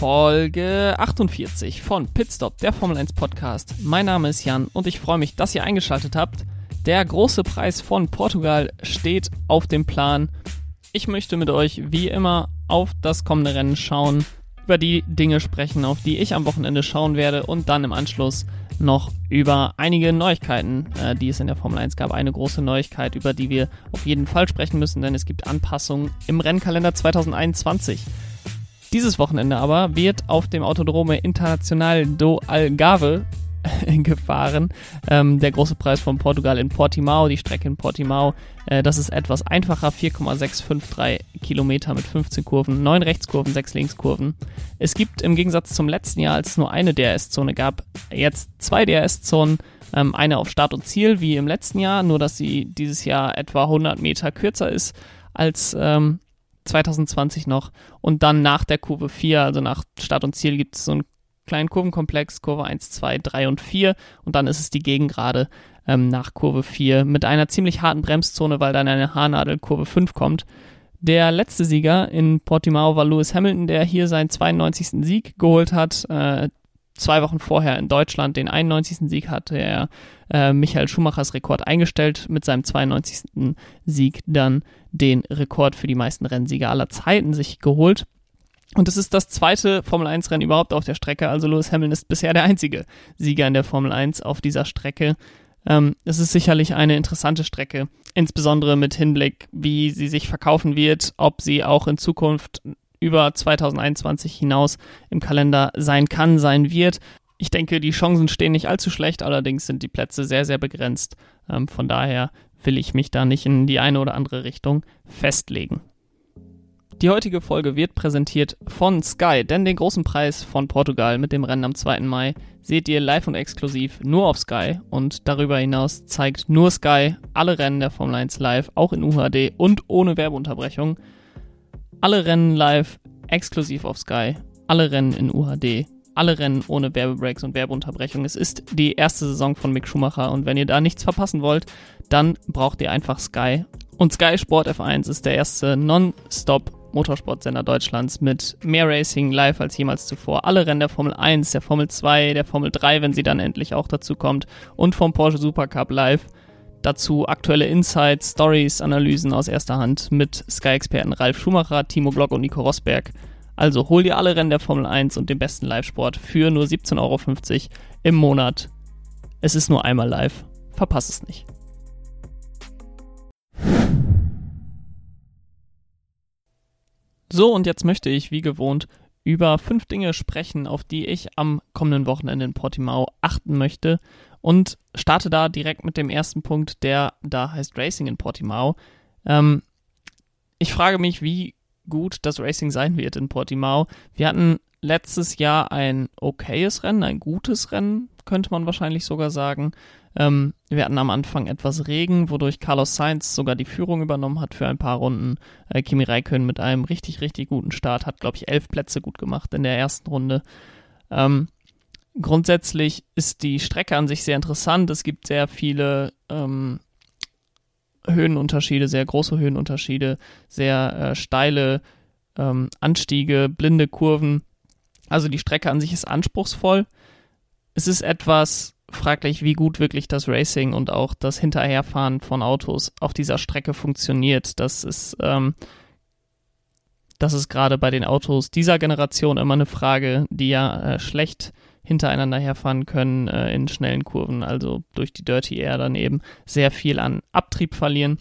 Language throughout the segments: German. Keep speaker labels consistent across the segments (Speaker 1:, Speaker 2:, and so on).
Speaker 1: Folge 48 von Pitstop, der Formel 1 Podcast. Mein Name ist Jan und ich freue mich, dass ihr eingeschaltet habt. Der große Preis von Portugal steht auf dem Plan. Ich möchte mit euch wie immer auf das kommende Rennen schauen, über die Dinge sprechen, auf die ich am Wochenende schauen werde und dann im Anschluss noch über einige Neuigkeiten, äh, die es in der Formel 1 gab. Eine große Neuigkeit, über die wir auf jeden Fall sprechen müssen, denn es gibt Anpassungen im Rennkalender 2021. Dieses Wochenende aber wird auf dem Autodrome Internacional do Algarve gefahren. Ähm, der große Preis von Portugal in Portimao, die Strecke in Portimao. Äh, das ist etwas einfacher, 4,653 Kilometer mit 15 Kurven, 9 Rechtskurven, 6 Linkskurven. Es gibt im Gegensatz zum letzten Jahr, als es nur eine DRS-Zone gab, jetzt zwei DRS-Zonen. Ähm, eine auf Start und Ziel, wie im letzten Jahr, nur dass sie dieses Jahr etwa 100 Meter kürzer ist als ähm, 2020 noch. Und dann nach der Kurve 4, also nach Start und Ziel, gibt es so einen kleinen Kurvenkomplex, Kurve 1, 2, 3 und 4. Und dann ist es die Gegengrade ähm, nach Kurve 4 mit einer ziemlich harten Bremszone, weil dann eine Haarnadel Kurve 5 kommt. Der letzte Sieger in Portimao war Lewis Hamilton, der hier seinen 92. Sieg geholt hat. Äh, zwei Wochen vorher in Deutschland den 91. Sieg hatte er äh, Michael Schumachers Rekord eingestellt, mit seinem 92. Sieg dann den Rekord für die meisten Rennsiege aller Zeiten sich geholt. Und es ist das zweite Formel 1 Rennen überhaupt auf der Strecke. Also Lewis Hamilton ist bisher der einzige Sieger in der Formel 1 auf dieser Strecke. Ähm, es ist sicherlich eine interessante Strecke, insbesondere mit Hinblick, wie sie sich verkaufen wird, ob sie auch in Zukunft über 2021 hinaus im Kalender sein kann, sein wird. Ich denke, die Chancen stehen nicht allzu schlecht, allerdings sind die Plätze sehr, sehr begrenzt. Ähm, von daher will ich mich da nicht in die eine oder andere Richtung festlegen. Die heutige Folge wird präsentiert von Sky, denn den großen Preis von Portugal mit dem Rennen am 2. Mai seht ihr live und exklusiv nur auf Sky und darüber hinaus zeigt nur Sky alle Rennen der Formel 1 live, auch in UHD und ohne Werbeunterbrechung. Alle Rennen live, exklusiv auf Sky. Alle Rennen in UHD. Alle Rennen ohne Werbebreaks und Werbeunterbrechung. Es ist die erste Saison von Mick Schumacher und wenn ihr da nichts verpassen wollt, dann braucht ihr einfach Sky. Und Sky Sport F1 ist der erste Non-Stop Motorsportsender Deutschlands mit mehr Racing live als jemals zuvor. Alle Rennen der Formel 1, der Formel 2, der Formel 3, wenn sie dann endlich auch dazu kommt und vom Porsche Supercup live. Dazu aktuelle Insights, Stories, Analysen aus erster Hand mit Sky-Experten Ralf Schumacher, Timo Glock und Nico Rosberg. Also hol dir alle Rennen der Formel 1 und den besten Live-Sport für nur 17,50 Euro im Monat. Es ist nur einmal live. Verpass es nicht. So, und jetzt möchte ich, wie gewohnt, über fünf Dinge sprechen, auf die ich am kommenden Wochenende in Portimao achten möchte und starte da direkt mit dem ersten Punkt, der da heißt Racing in Portimao. Ähm, ich frage mich, wie gut das Racing sein wird in Portimao. Wir hatten letztes Jahr ein okayes Rennen, ein gutes Rennen, könnte man wahrscheinlich sogar sagen. Ähm, wir hatten am Anfang etwas Regen, wodurch Carlos Sainz sogar die Führung übernommen hat für ein paar Runden. Äh, Kimi Räikkönen mit einem richtig, richtig guten Start hat, glaube ich, elf Plätze gut gemacht in der ersten Runde. Ähm, grundsätzlich ist die Strecke an sich sehr interessant. Es gibt sehr viele ähm, Höhenunterschiede, sehr große Höhenunterschiede, sehr äh, steile ähm, Anstiege, blinde Kurven. Also die Strecke an sich ist anspruchsvoll. Es ist etwas fraglich, wie gut wirklich das Racing und auch das Hinterherfahren von Autos auf dieser Strecke funktioniert. Das ist, ähm, das ist gerade bei den Autos dieser Generation immer eine Frage, die ja äh, schlecht hintereinander herfahren können äh, in schnellen Kurven, also durch die Dirty Air dann eben sehr viel an Abtrieb verlieren.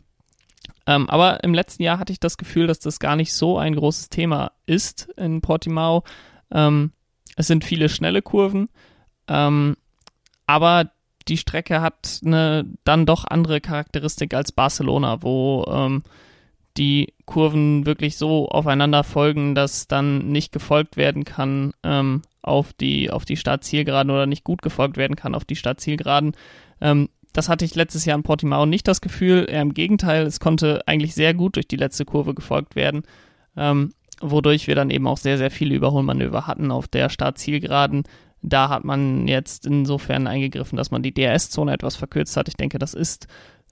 Speaker 1: Ähm, aber im letzten Jahr hatte ich das Gefühl, dass das gar nicht so ein großes Thema ist in Portimao. Ähm, es sind viele schnelle Kurven. Ähm, aber die Strecke hat eine dann doch andere Charakteristik als Barcelona, wo ähm, die Kurven wirklich so aufeinander folgen, dass dann nicht gefolgt werden kann ähm, auf die, auf die Startzielgeraden oder nicht gut gefolgt werden kann auf die Startzielgeraden. Ähm, das hatte ich letztes Jahr in Portimao nicht das Gefühl, eher im Gegenteil, es konnte eigentlich sehr gut durch die letzte Kurve gefolgt werden, ähm, wodurch wir dann eben auch sehr, sehr viele Überholmanöver hatten auf der Startzielgeraden, da hat man jetzt insofern eingegriffen, dass man die DRS-Zone etwas verkürzt hat. Ich denke, das ist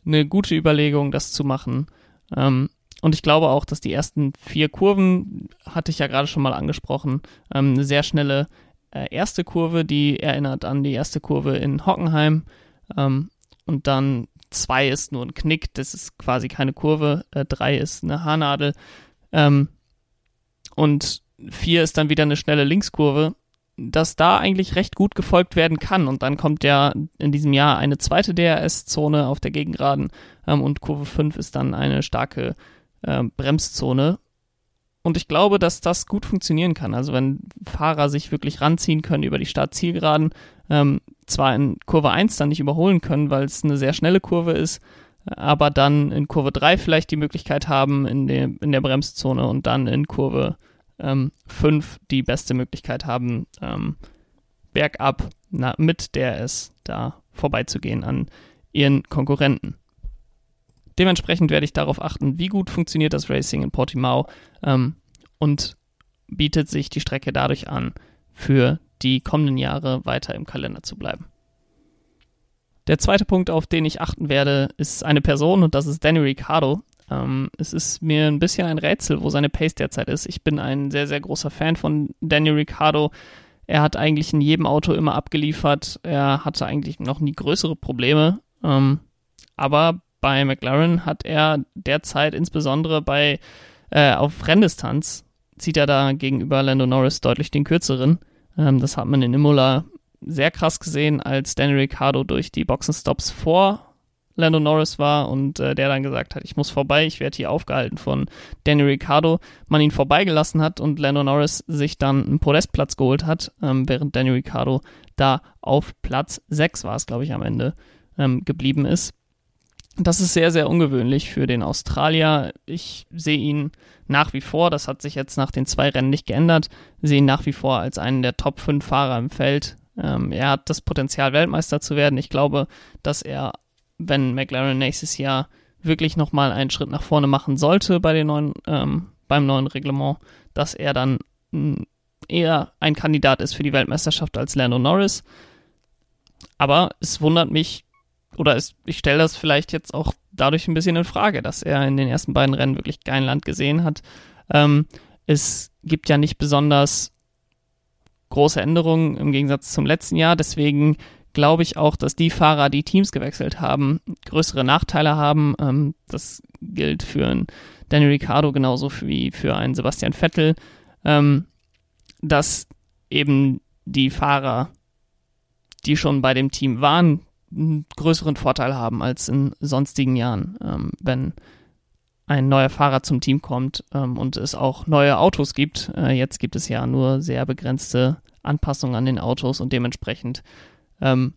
Speaker 1: eine gute Überlegung, das zu machen. Ähm, und ich glaube auch, dass die ersten vier Kurven, hatte ich ja gerade schon mal angesprochen, ähm, eine sehr schnelle äh, erste Kurve, die erinnert an die erste Kurve in Hockenheim. Ähm, und dann zwei ist nur ein Knick, das ist quasi keine Kurve. Äh, drei ist eine Haarnadel. Ähm, und vier ist dann wieder eine schnelle Linkskurve, dass da eigentlich recht gut gefolgt werden kann. Und dann kommt ja in diesem Jahr eine zweite DRS-Zone auf der Gegengraden ähm, und Kurve 5 ist dann eine starke äh, Bremszone. Und ich glaube, dass das gut funktionieren kann. Also wenn Fahrer sich wirklich ranziehen können über die Startzielgeraden, ähm, zwar in Kurve 1 dann nicht überholen können, weil es eine sehr schnelle Kurve ist, aber dann in Kurve 3 vielleicht die Möglichkeit haben in, dem, in der Bremszone und dann in Kurve ähm, 5 die beste Möglichkeit haben, ähm, bergab na, mit der es da vorbeizugehen an ihren Konkurrenten. Dementsprechend werde ich darauf achten, wie gut funktioniert das Racing in Portimao ähm, und bietet sich die Strecke dadurch an, für die kommenden Jahre weiter im Kalender zu bleiben. Der zweite Punkt, auf den ich achten werde, ist eine Person und das ist Danny Ricciardo. Ähm, es ist mir ein bisschen ein Rätsel, wo seine Pace derzeit ist. Ich bin ein sehr, sehr großer Fan von Danny Ricciardo. Er hat eigentlich in jedem Auto immer abgeliefert. Er hatte eigentlich noch nie größere Probleme. Ähm, aber bei McLaren hat er derzeit insbesondere bei äh, auf Renndistanz zieht er da gegenüber Lando Norris deutlich den kürzeren. Ähm, das hat man in Imola sehr krass gesehen, als Daniel Ricciardo durch die Boxenstops vor Lando Norris war und äh, der dann gesagt hat, ich muss vorbei, ich werde hier aufgehalten von Daniel Ricciardo, man ihn vorbeigelassen hat und Lando Norris sich dann einen Podestplatz geholt hat, ähm, während Daniel Ricciardo da auf Platz 6 war es, glaube ich, am Ende ähm, geblieben ist. Das ist sehr, sehr ungewöhnlich für den Australier. Ich sehe ihn nach wie vor, das hat sich jetzt nach den zwei Rennen nicht geändert, sehe ihn nach wie vor als einen der Top 5 Fahrer im Feld. Ähm, er hat das Potenzial, Weltmeister zu werden. Ich glaube, dass er, wenn McLaren nächstes Jahr wirklich nochmal einen Schritt nach vorne machen sollte bei den neuen, ähm, beim neuen Reglement, dass er dann eher ein Kandidat ist für die Weltmeisterschaft als Lando Norris. Aber es wundert mich, oder es, ich stelle das vielleicht jetzt auch dadurch ein bisschen in Frage, dass er in den ersten beiden Rennen wirklich kein Land gesehen hat. Ähm, es gibt ja nicht besonders große Änderungen im Gegensatz zum letzten Jahr. Deswegen glaube ich auch, dass die Fahrer, die Teams gewechselt haben, größere Nachteile haben. Ähm, das gilt für einen Daniel Ricciardo genauso wie für einen Sebastian Vettel, ähm, dass eben die Fahrer, die schon bei dem Team waren, einen größeren Vorteil haben als in sonstigen Jahren, ähm, wenn ein neuer Fahrer zum Team kommt ähm, und es auch neue Autos gibt. Äh, jetzt gibt es ja nur sehr begrenzte Anpassungen an den Autos und dementsprechend ähm,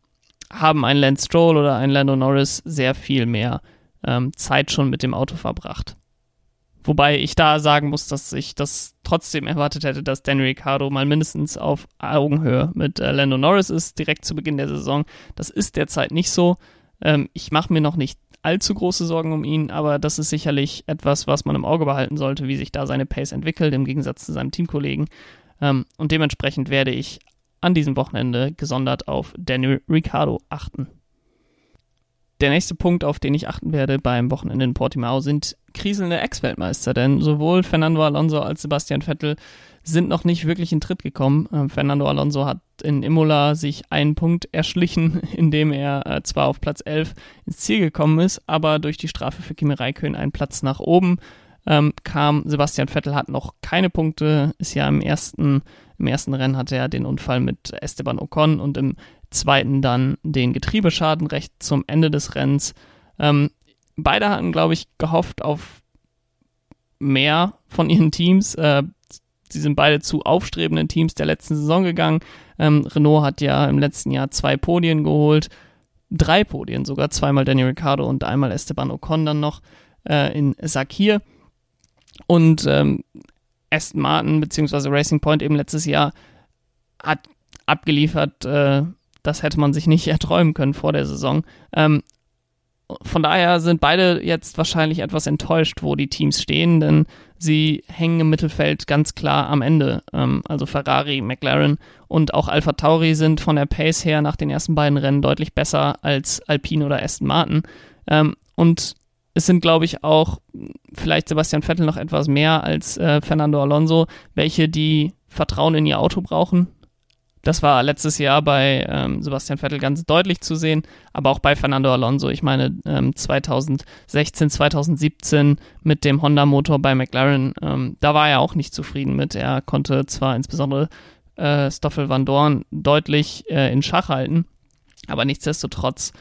Speaker 1: haben ein Lance Stroll oder ein Lando Norris sehr viel mehr ähm, Zeit schon mit dem Auto verbracht. Wobei ich da sagen muss, dass ich das trotzdem erwartet hätte, dass Danny Ricciardo mal mindestens auf Augenhöhe mit äh, Lando Norris ist, direkt zu Beginn der Saison. Das ist derzeit nicht so. Ähm, ich mache mir noch nicht allzu große Sorgen um ihn, aber das ist sicherlich etwas, was man im Auge behalten sollte, wie sich da seine Pace entwickelt, im Gegensatz zu seinem Teamkollegen. Ähm, und dementsprechend werde ich an diesem Wochenende gesondert auf Daniel Ricciardo achten. Der nächste Punkt, auf den ich achten werde beim Wochenende in Portimao, sind kriselnde Ex-Weltmeister, denn sowohl Fernando Alonso als Sebastian Vettel sind noch nicht wirklich in Tritt gekommen. Ähm, Fernando Alonso hat in Imola sich einen Punkt erschlichen, indem er äh, zwar auf Platz 11 ins Ziel gekommen ist, aber durch die Strafe für Kimi Räikkönen einen Platz nach oben ähm, kam. Sebastian Vettel hat noch keine Punkte, ist ja im ersten, im ersten Rennen hatte er den Unfall mit Esteban Ocon und im zweiten dann den Getriebeschaden recht zum Ende des Rennens. Ähm, beide hatten, glaube ich, gehofft auf mehr von ihren Teams. Äh, sie sind beide zu aufstrebenden Teams der letzten Saison gegangen. Ähm, Renault hat ja im letzten Jahr zwei Podien geholt, drei Podien sogar, zweimal Daniel Ricciardo und einmal Esteban Ocon dann noch äh, in Sakir. Und ähm, Aston Martin bzw. Racing Point eben letztes Jahr hat abgeliefert, äh, das hätte man sich nicht erträumen können vor der Saison. Ähm, von daher sind beide jetzt wahrscheinlich etwas enttäuscht, wo die Teams stehen, denn sie hängen im Mittelfeld ganz klar am Ende. Ähm, also Ferrari, McLaren und auch Alpha Tauri sind von der Pace her nach den ersten beiden Rennen deutlich besser als Alpine oder Aston Martin. Ähm, und es sind, glaube ich, auch vielleicht Sebastian Vettel noch etwas mehr als äh, Fernando Alonso, welche die Vertrauen in ihr Auto brauchen. Das war letztes Jahr bei ähm, Sebastian Vettel ganz deutlich zu sehen, aber auch bei Fernando Alonso. Ich meine, ähm, 2016, 2017 mit dem Honda-Motor bei McLaren, ähm, da war er auch nicht zufrieden mit. Er konnte zwar insbesondere äh, Stoffel Van Dorn deutlich äh, in Schach halten, aber nichtsdestotrotz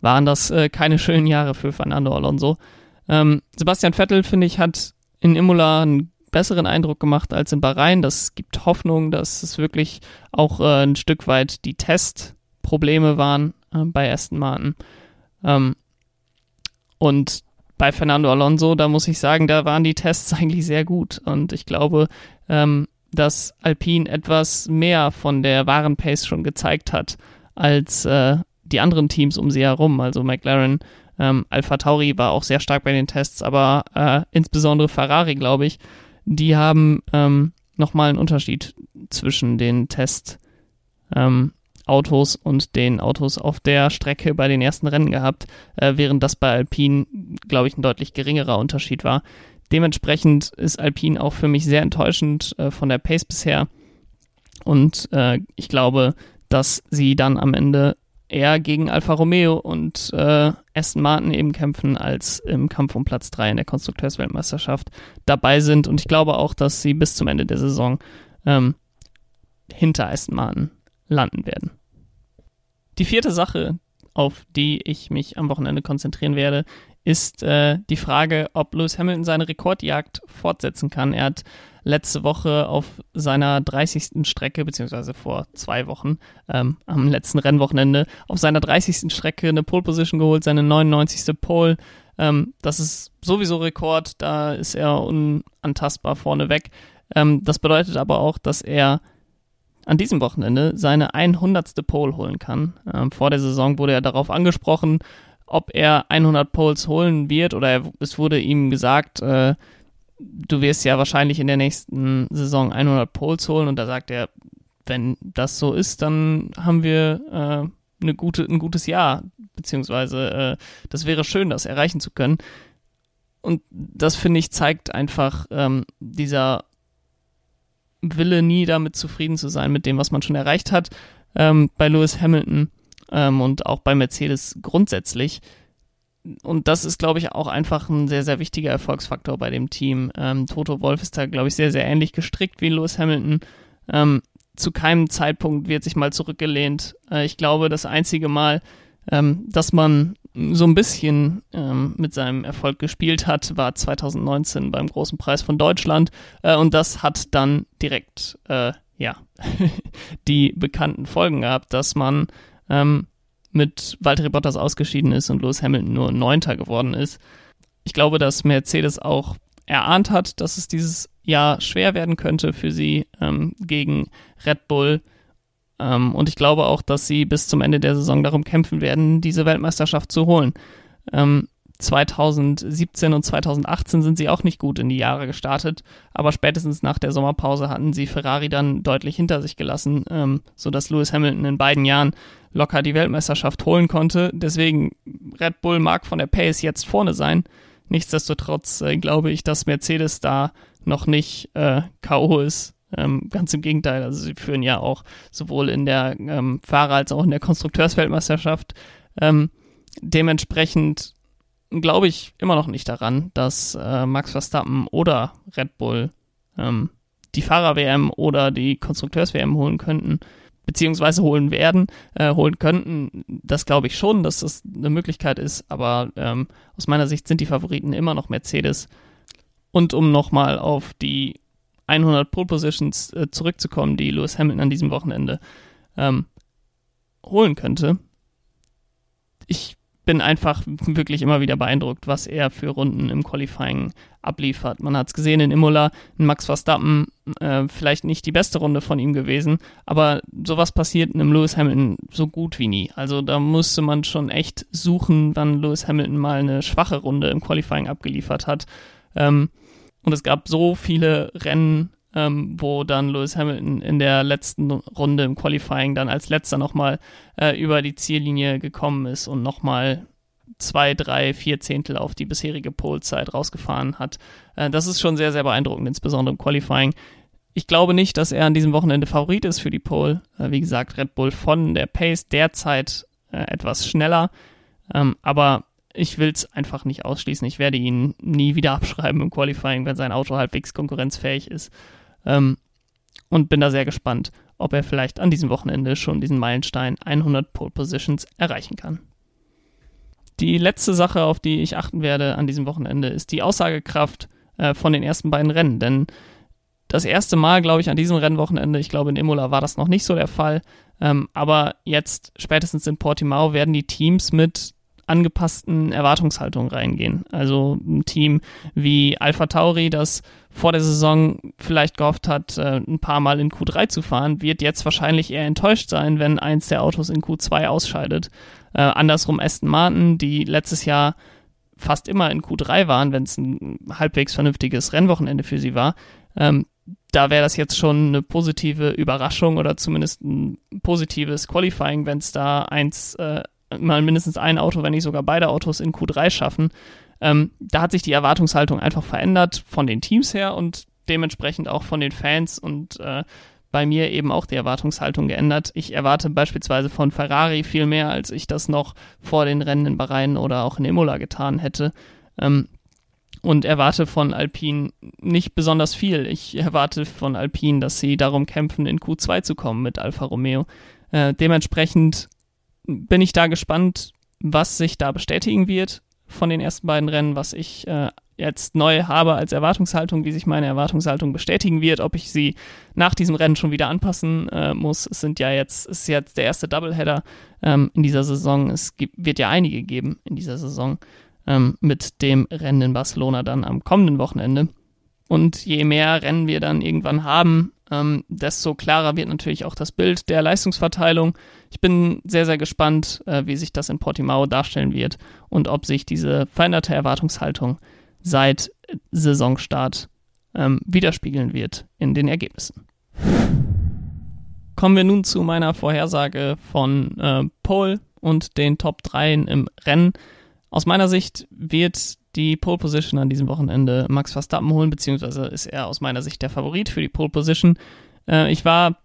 Speaker 1: waren das äh, keine schönen Jahre für Fernando Alonso. Ähm, Sebastian Vettel, finde ich, hat in Imola einen besseren Eindruck gemacht als in Bahrain. Das gibt Hoffnung, dass es wirklich auch äh, ein Stück weit die Testprobleme waren äh, bei Aston Martin. Ähm, und bei Fernando Alonso, da muss ich sagen, da waren die Tests eigentlich sehr gut. Und ich glaube, ähm, dass Alpine etwas mehr von der wahren Pace schon gezeigt hat als äh, die anderen Teams um sie herum. Also McLaren, ähm, Alpha Tauri war auch sehr stark bei den Tests, aber äh, insbesondere Ferrari, glaube ich, die haben ähm, nochmal einen Unterschied zwischen den Test ähm, und den Autos auf der Strecke bei den ersten Rennen gehabt, äh, während das bei Alpine, glaube ich, ein deutlich geringerer Unterschied war. Dementsprechend ist Alpine auch für mich sehr enttäuschend äh, von der Pace bisher. Und äh, ich glaube, dass sie dann am Ende eher gegen Alfa Romeo und äh, Aston Martin eben kämpfen, als im Kampf um Platz 3 in der Konstrukteursweltmeisterschaft dabei sind. Und ich glaube auch, dass sie bis zum Ende der Saison ähm, hinter Aston Martin landen werden. Die vierte Sache, auf die ich mich am Wochenende konzentrieren werde, ist äh, die Frage, ob Lewis Hamilton seine Rekordjagd fortsetzen kann. Er hat letzte Woche auf seiner 30. Strecke, beziehungsweise vor zwei Wochen, ähm, am letzten Rennwochenende, auf seiner 30. Strecke eine Pole Position geholt, seine 99. Pole. Ähm, das ist sowieso Rekord, da ist er unantastbar vorneweg. Ähm, das bedeutet aber auch, dass er an diesem Wochenende seine 100. Pole holen kann. Ähm, vor der Saison wurde er darauf angesprochen, ob er 100 Poles holen wird oder er, es wurde ihm gesagt, äh, du wirst ja wahrscheinlich in der nächsten Saison 100 Poles holen und da sagt er, wenn das so ist, dann haben wir äh, eine gute, ein gutes Jahr, beziehungsweise äh, das wäre schön, das erreichen zu können. Und das finde ich zeigt einfach ähm, dieser Wille, nie damit zufrieden zu sein mit dem, was man schon erreicht hat. Ähm, bei Lewis Hamilton ähm, und auch bei Mercedes grundsätzlich und das ist, glaube ich, auch einfach ein sehr, sehr wichtiger Erfolgsfaktor bei dem Team. Ähm, Toto Wolf ist da, glaube ich, sehr, sehr ähnlich gestrickt wie Lewis Hamilton. Ähm, zu keinem Zeitpunkt wird sich mal zurückgelehnt. Äh, ich glaube, das einzige Mal, ähm, dass man so ein bisschen ähm, mit seinem Erfolg gespielt hat, war 2019 beim Großen Preis von Deutschland. Äh, und das hat dann direkt, äh, ja, die bekannten Folgen gehabt, dass man ähm, mit Valtteri Bottas ausgeschieden ist und Lewis Hamilton nur Neunter geworden ist. Ich glaube, dass Mercedes auch erahnt hat, dass es dieses Jahr schwer werden könnte für sie ähm, gegen Red Bull. Ähm, und ich glaube auch, dass sie bis zum Ende der Saison darum kämpfen werden, diese Weltmeisterschaft zu holen. Ähm, 2017 und 2018 sind sie auch nicht gut in die Jahre gestartet, aber spätestens nach der Sommerpause hatten sie Ferrari dann deutlich hinter sich gelassen, ähm, sodass Lewis Hamilton in beiden Jahren locker die Weltmeisterschaft holen konnte. Deswegen Red Bull mag von der Pace jetzt vorne sein. Nichtsdestotrotz äh, glaube ich, dass Mercedes da noch nicht äh, K.O. ist. Ähm, ganz im Gegenteil, also sie führen ja auch sowohl in der ähm, Fahrer- als auch in der Konstrukteursweltmeisterschaft. Ähm, dementsprechend glaube ich immer noch nicht daran, dass äh, Max Verstappen oder Red Bull ähm, die Fahrer-WM oder die Konstrukteurs-WM holen könnten, beziehungsweise holen werden, äh, holen könnten. Das glaube ich schon, dass das eine Möglichkeit ist, aber ähm, aus meiner Sicht sind die Favoriten immer noch Mercedes. Und um nochmal auf die 100 Pole Positions äh, zurückzukommen, die Lewis Hamilton an diesem Wochenende ähm, holen könnte. Ich bin einfach wirklich immer wieder beeindruckt, was er für Runden im Qualifying abliefert. Man hat es gesehen in Imola, in Max Verstappen, äh, vielleicht nicht die beste Runde von ihm gewesen, aber sowas passiert in einem Lewis Hamilton so gut wie nie. Also da musste man schon echt suchen, wann Lewis Hamilton mal eine schwache Runde im Qualifying abgeliefert hat. Ähm, und es gab so viele Rennen, ähm, wo dann Lewis Hamilton in der letzten Runde im Qualifying dann als letzter nochmal äh, über die Ziellinie gekommen ist und nochmal zwei, drei, vier Zehntel auf die bisherige Polezeit rausgefahren hat. Äh, das ist schon sehr, sehr beeindruckend, insbesondere im Qualifying. Ich glaube nicht, dass er an diesem Wochenende Favorit ist für die Pole. Äh, wie gesagt, Red Bull von der Pace derzeit äh, etwas schneller. Ähm, aber ich will es einfach nicht ausschließen. Ich werde ihn nie wieder abschreiben im Qualifying, wenn sein Auto halbwegs konkurrenzfähig ist. Ähm, und bin da sehr gespannt, ob er vielleicht an diesem Wochenende schon diesen Meilenstein 100 Pole Positions erreichen kann. Die letzte Sache, auf die ich achten werde an diesem Wochenende, ist die Aussagekraft äh, von den ersten beiden Rennen. Denn das erste Mal, glaube ich, an diesem Rennwochenende, ich glaube in Imola war das noch nicht so der Fall, ähm, aber jetzt spätestens in Portimao werden die Teams mit angepassten Erwartungshaltungen reingehen. Also ein Team wie Alpha Tauri, das vor der Saison vielleicht gehofft hat, äh, ein paar Mal in Q3 zu fahren, wird jetzt wahrscheinlich eher enttäuscht sein, wenn eins der Autos in Q2 ausscheidet. Äh, andersrum Aston Martin, die letztes Jahr fast immer in Q3 waren, wenn es ein halbwegs vernünftiges Rennwochenende für sie war. Ähm, da wäre das jetzt schon eine positive Überraschung oder zumindest ein positives Qualifying, wenn es da eins äh, mal mindestens ein Auto, wenn nicht sogar beide Autos in Q3 schaffen. Ähm, da hat sich die Erwartungshaltung einfach verändert von den Teams her und dementsprechend auch von den Fans und äh, bei mir eben auch die Erwartungshaltung geändert. Ich erwarte beispielsweise von Ferrari viel mehr, als ich das noch vor den Rennen in Bahrain oder auch in Imola getan hätte. Ähm, und erwarte von Alpine nicht besonders viel. Ich erwarte von Alpine, dass sie darum kämpfen, in Q2 zu kommen mit Alfa Romeo. Äh, dementsprechend bin ich da gespannt, was sich da bestätigen wird von den ersten beiden Rennen, was ich äh, jetzt neu habe als Erwartungshaltung, wie sich meine Erwartungshaltung bestätigen wird, ob ich sie nach diesem Rennen schon wieder anpassen äh, muss. Es sind ja jetzt, ist jetzt der erste Doubleheader ähm, in dieser Saison. Es gibt, wird ja einige geben in dieser Saison ähm, mit dem Rennen in Barcelona dann am kommenden Wochenende. Und je mehr Rennen wir dann irgendwann haben, ähm, desto klarer wird natürlich auch das Bild der Leistungsverteilung. Ich bin sehr, sehr gespannt, äh, wie sich das in Portimao darstellen wird und ob sich diese veränderte Erwartungshaltung seit Saisonstart ähm, widerspiegeln wird in den Ergebnissen. Kommen wir nun zu meiner Vorhersage von äh, Pole und den Top 3 im Rennen. Aus meiner Sicht wird die Pole Position an diesem Wochenende Max Verstappen holen, beziehungsweise ist er aus meiner Sicht der Favorit für die Pole Position. Äh, ich war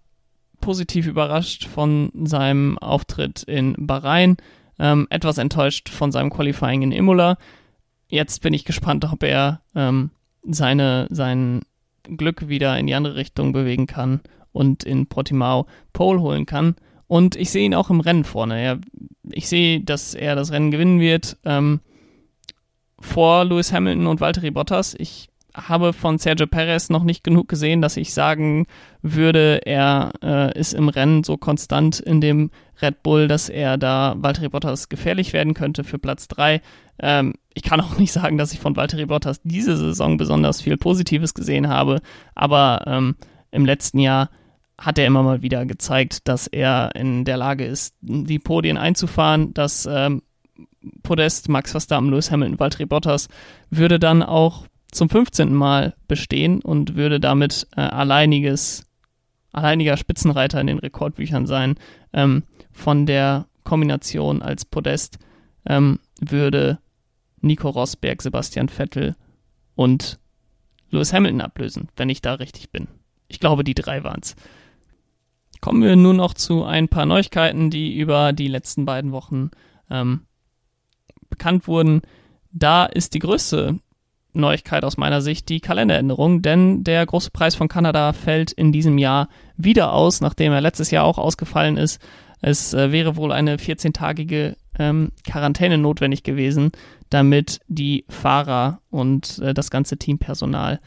Speaker 1: positiv überrascht von seinem Auftritt in Bahrain, ähm, etwas enttäuscht von seinem Qualifying in Imola. Jetzt bin ich gespannt, ob er ähm, seine, sein Glück wieder in die andere Richtung bewegen kann und in Portimao Pole holen kann. Und ich sehe ihn auch im Rennen vorne. Er, ich sehe, dass er das Rennen gewinnen wird. Ähm, vor Lewis Hamilton und Valtteri Bottas. Ich habe von Sergio Perez noch nicht genug gesehen, dass ich sagen würde, er äh, ist im Rennen so konstant in dem Red Bull, dass er da Valtteri Bottas gefährlich werden könnte für Platz 3. Ähm, ich kann auch nicht sagen, dass ich von Valtteri Bottas diese Saison besonders viel Positives gesehen habe, aber ähm, im letzten Jahr hat er immer mal wieder gezeigt, dass er in der Lage ist, die Podien einzufahren, dass ähm, Podest Max Verstappen, Lewis Hamilton, Valtteri Bottas würde dann auch zum 15. Mal bestehen und würde damit äh, alleiniges, alleiniger Spitzenreiter in den Rekordbüchern sein. Ähm, von der Kombination als Podest ähm, würde Nico Rosberg, Sebastian Vettel und Lewis Hamilton ablösen, wenn ich da richtig bin. Ich glaube, die drei waren es. Kommen wir nun noch zu ein paar Neuigkeiten, die über die letzten beiden Wochen ähm, bekannt wurden, da ist die größte Neuigkeit aus meiner Sicht die Kalenderänderung, denn der große Preis von Kanada fällt in diesem Jahr wieder aus, nachdem er letztes Jahr auch ausgefallen ist. Es äh, wäre wohl eine 14-tägige ähm, Quarantäne notwendig gewesen, damit die Fahrer und äh, das ganze Teampersonal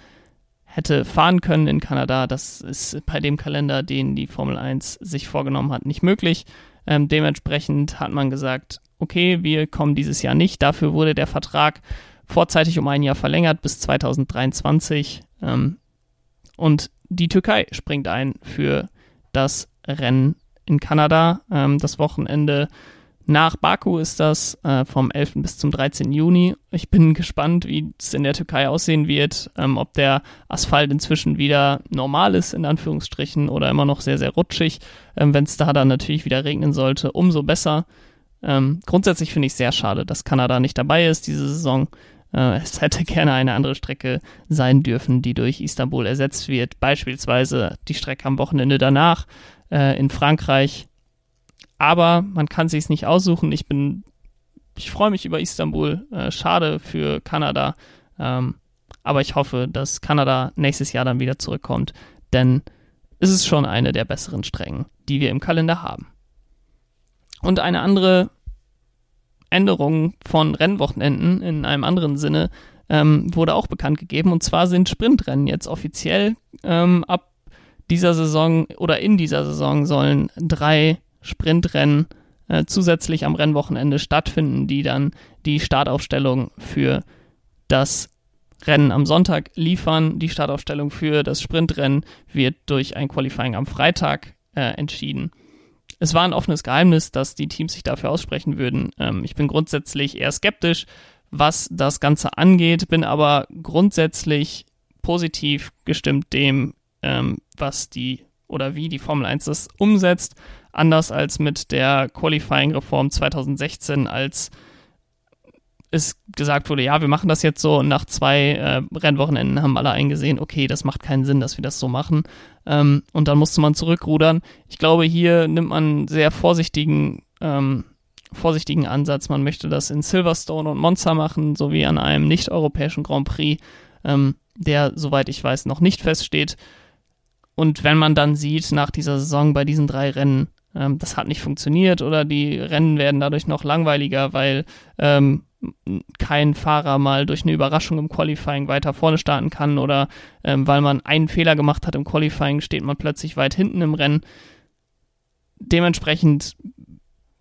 Speaker 1: hätte fahren können in Kanada. Das ist bei dem Kalender, den die Formel 1 sich vorgenommen hat, nicht möglich. Ähm, dementsprechend hat man gesagt, okay, wir kommen dieses Jahr nicht. Dafür wurde der Vertrag vorzeitig um ein Jahr verlängert bis 2023. Ähm, und die Türkei springt ein für das Rennen in Kanada. Ähm, das Wochenende nach Baku ist das äh, vom 11. bis zum 13. Juni. Ich bin gespannt, wie es in der Türkei aussehen wird, ähm, ob der Asphalt inzwischen wieder normal ist, in Anführungsstrichen, oder immer noch sehr, sehr rutschig. Ähm, Wenn es da dann natürlich wieder regnen sollte, umso besser. Ähm, grundsätzlich finde ich sehr schade, dass Kanada nicht dabei ist diese Saison. Äh, es hätte gerne eine andere Strecke sein dürfen, die durch Istanbul ersetzt wird. Beispielsweise die Strecke am Wochenende danach äh, in Frankreich. Aber man kann sich nicht aussuchen. Ich bin, ich freue mich über Istanbul. Äh, schade für Kanada. Ähm, aber ich hoffe, dass Kanada nächstes Jahr dann wieder zurückkommt, denn es ist schon eine der besseren Strecken, die wir im Kalender haben. Und eine andere Änderung von Rennwochenenden in einem anderen Sinne ähm, wurde auch bekannt gegeben. Und zwar sind Sprintrennen jetzt offiziell ähm, ab dieser Saison oder in dieser Saison sollen drei Sprintrennen äh, zusätzlich am Rennwochenende stattfinden, die dann die Startaufstellung für das Rennen am Sonntag liefern. Die Startaufstellung für das Sprintrennen wird durch ein Qualifying am Freitag äh, entschieden es war ein offenes Geheimnis, dass die Teams sich dafür aussprechen würden. Ähm, ich bin grundsätzlich eher skeptisch, was das Ganze angeht, bin aber grundsätzlich positiv gestimmt dem, ähm, was die oder wie die Formel 1 das umsetzt. Anders als mit der Qualifying-Reform 2016, als es gesagt wurde, ja, wir machen das jetzt so und nach zwei äh, Rennwochenenden haben alle eingesehen, okay, das macht keinen Sinn, dass wir das so machen. Ähm, und dann musste man zurückrudern. Ich glaube, hier nimmt man einen sehr vorsichtigen, ähm, vorsichtigen Ansatz. Man möchte das in Silverstone und Monza machen, sowie an einem nicht-europäischen Grand Prix, ähm, der, soweit ich weiß, noch nicht feststeht. Und wenn man dann sieht, nach dieser Saison bei diesen drei Rennen, ähm, das hat nicht funktioniert oder die Rennen werden dadurch noch langweiliger, weil ähm, kein Fahrer mal durch eine Überraschung im Qualifying weiter vorne starten kann oder ähm, weil man einen Fehler gemacht hat im Qualifying, steht man plötzlich weit hinten im Rennen. Dementsprechend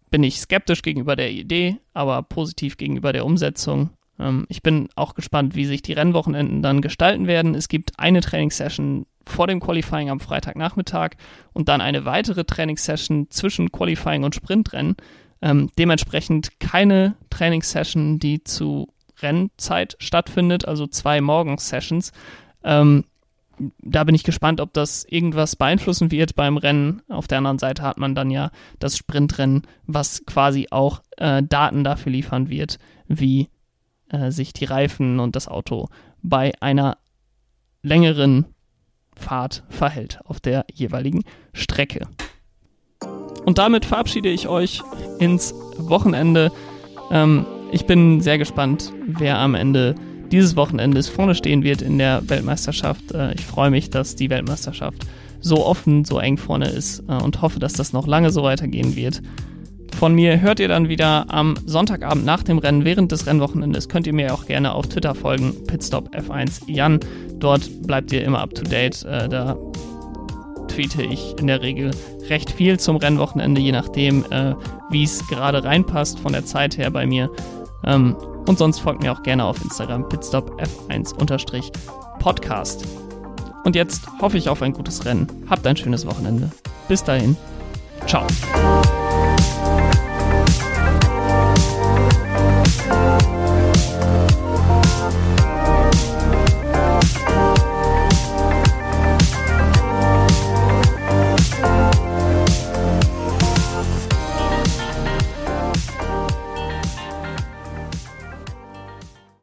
Speaker 1: bin ich skeptisch gegenüber der Idee, aber positiv gegenüber der Umsetzung. Ähm, ich bin auch gespannt, wie sich die Rennwochenenden dann gestalten werden. Es gibt eine Trainingssession vor dem Qualifying am Freitagnachmittag und dann eine weitere Trainingssession zwischen Qualifying und Sprintrennen. Ähm, dementsprechend keine Trainingssession, die zu Rennzeit stattfindet, also zwei Morgensessions. Ähm, da bin ich gespannt, ob das irgendwas beeinflussen wird beim Rennen. Auf der anderen Seite hat man dann ja das Sprintrennen, was quasi auch äh, Daten dafür liefern wird, wie äh, sich die Reifen und das Auto bei einer längeren Fahrt verhält auf der jeweiligen Strecke. Und damit verabschiede ich euch ins Wochenende. Ähm, ich bin sehr gespannt, wer am Ende dieses Wochenendes vorne stehen wird in der Weltmeisterschaft. Äh, ich freue mich, dass die Weltmeisterschaft so offen, so eng vorne ist äh, und hoffe, dass das noch lange so weitergehen wird. Von mir hört ihr dann wieder am Sonntagabend nach dem Rennen, während des Rennwochenendes. Könnt ihr mir auch gerne auf Twitter folgen, Pitstop F1 Jan. Dort bleibt ihr immer up to date. Äh, da tweete ich in der Regel recht viel zum Rennwochenende, je nachdem, äh, wie es gerade reinpasst von der Zeit her bei mir. Ähm, und sonst folgt mir auch gerne auf Instagram pitstopf1-podcast. Und jetzt hoffe ich auf ein gutes Rennen. Habt ein schönes Wochenende. Bis dahin. Ciao.